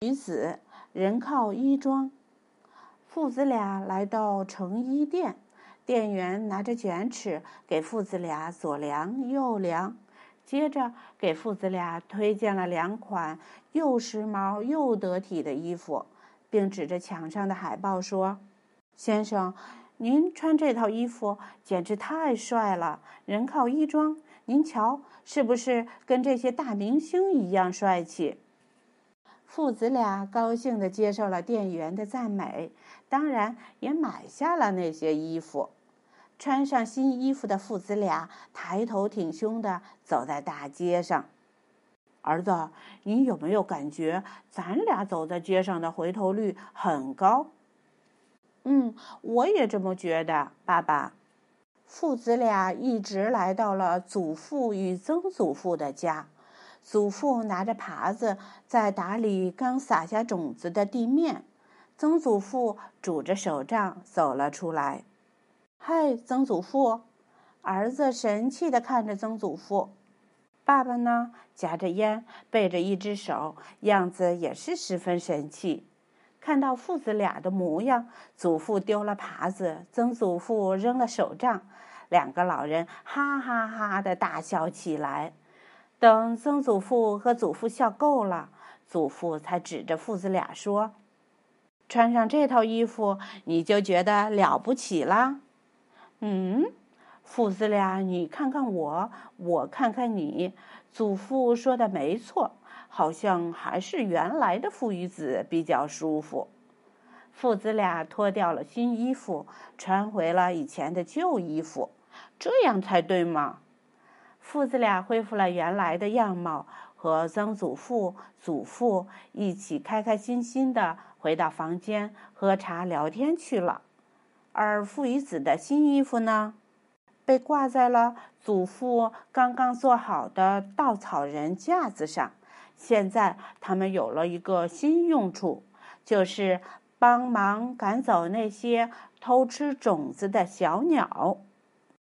女子人靠衣装。父子俩来到成衣店，店员拿着卷尺给父子俩左量右量，接着给父子俩推荐了两款又时髦又得体的衣服，并指着墙上的海报说：“先生，您穿这套衣服简直太帅了！人靠衣装，您瞧，是不是跟这些大明星一样帅气？”父子俩高兴地接受了店员的赞美，当然也买下了那些衣服。穿上新衣服的父子俩抬头挺胸地走在大街上。儿子，你有没有感觉咱俩走在街上的回头率很高？嗯，我也这么觉得，爸爸。父子俩一直来到了祖父与曾祖父的家。祖父拿着耙子在打理刚撒下种子的地面，曾祖父拄着手杖走了出来。“嗨，曾祖父！”儿子神气地看着曾祖父。爸爸呢，夹着烟，背着一只手，样子也是十分神气。看到父子俩的模样，祖父丢了耙子，曾祖父扔了手杖，两个老人哈哈哈的大笑起来。等曾祖父和祖父笑够了，祖父才指着父子俩说：“穿上这套衣服，你就觉得了不起啦？”嗯，父子俩，你看看我，我看看你。祖父说的没错，好像还是原来的父与子比较舒服。父子俩脱掉了新衣服，穿回了以前的旧衣服，这样才对嘛。父子俩恢复了原来的样貌，和曾祖父、祖父一起开开心心地回到房间喝茶聊天去了。而父与子的新衣服呢，被挂在了祖父刚刚做好的稻草人架子上。现在他们有了一个新用处，就是帮忙赶走那些偷吃种子的小鸟。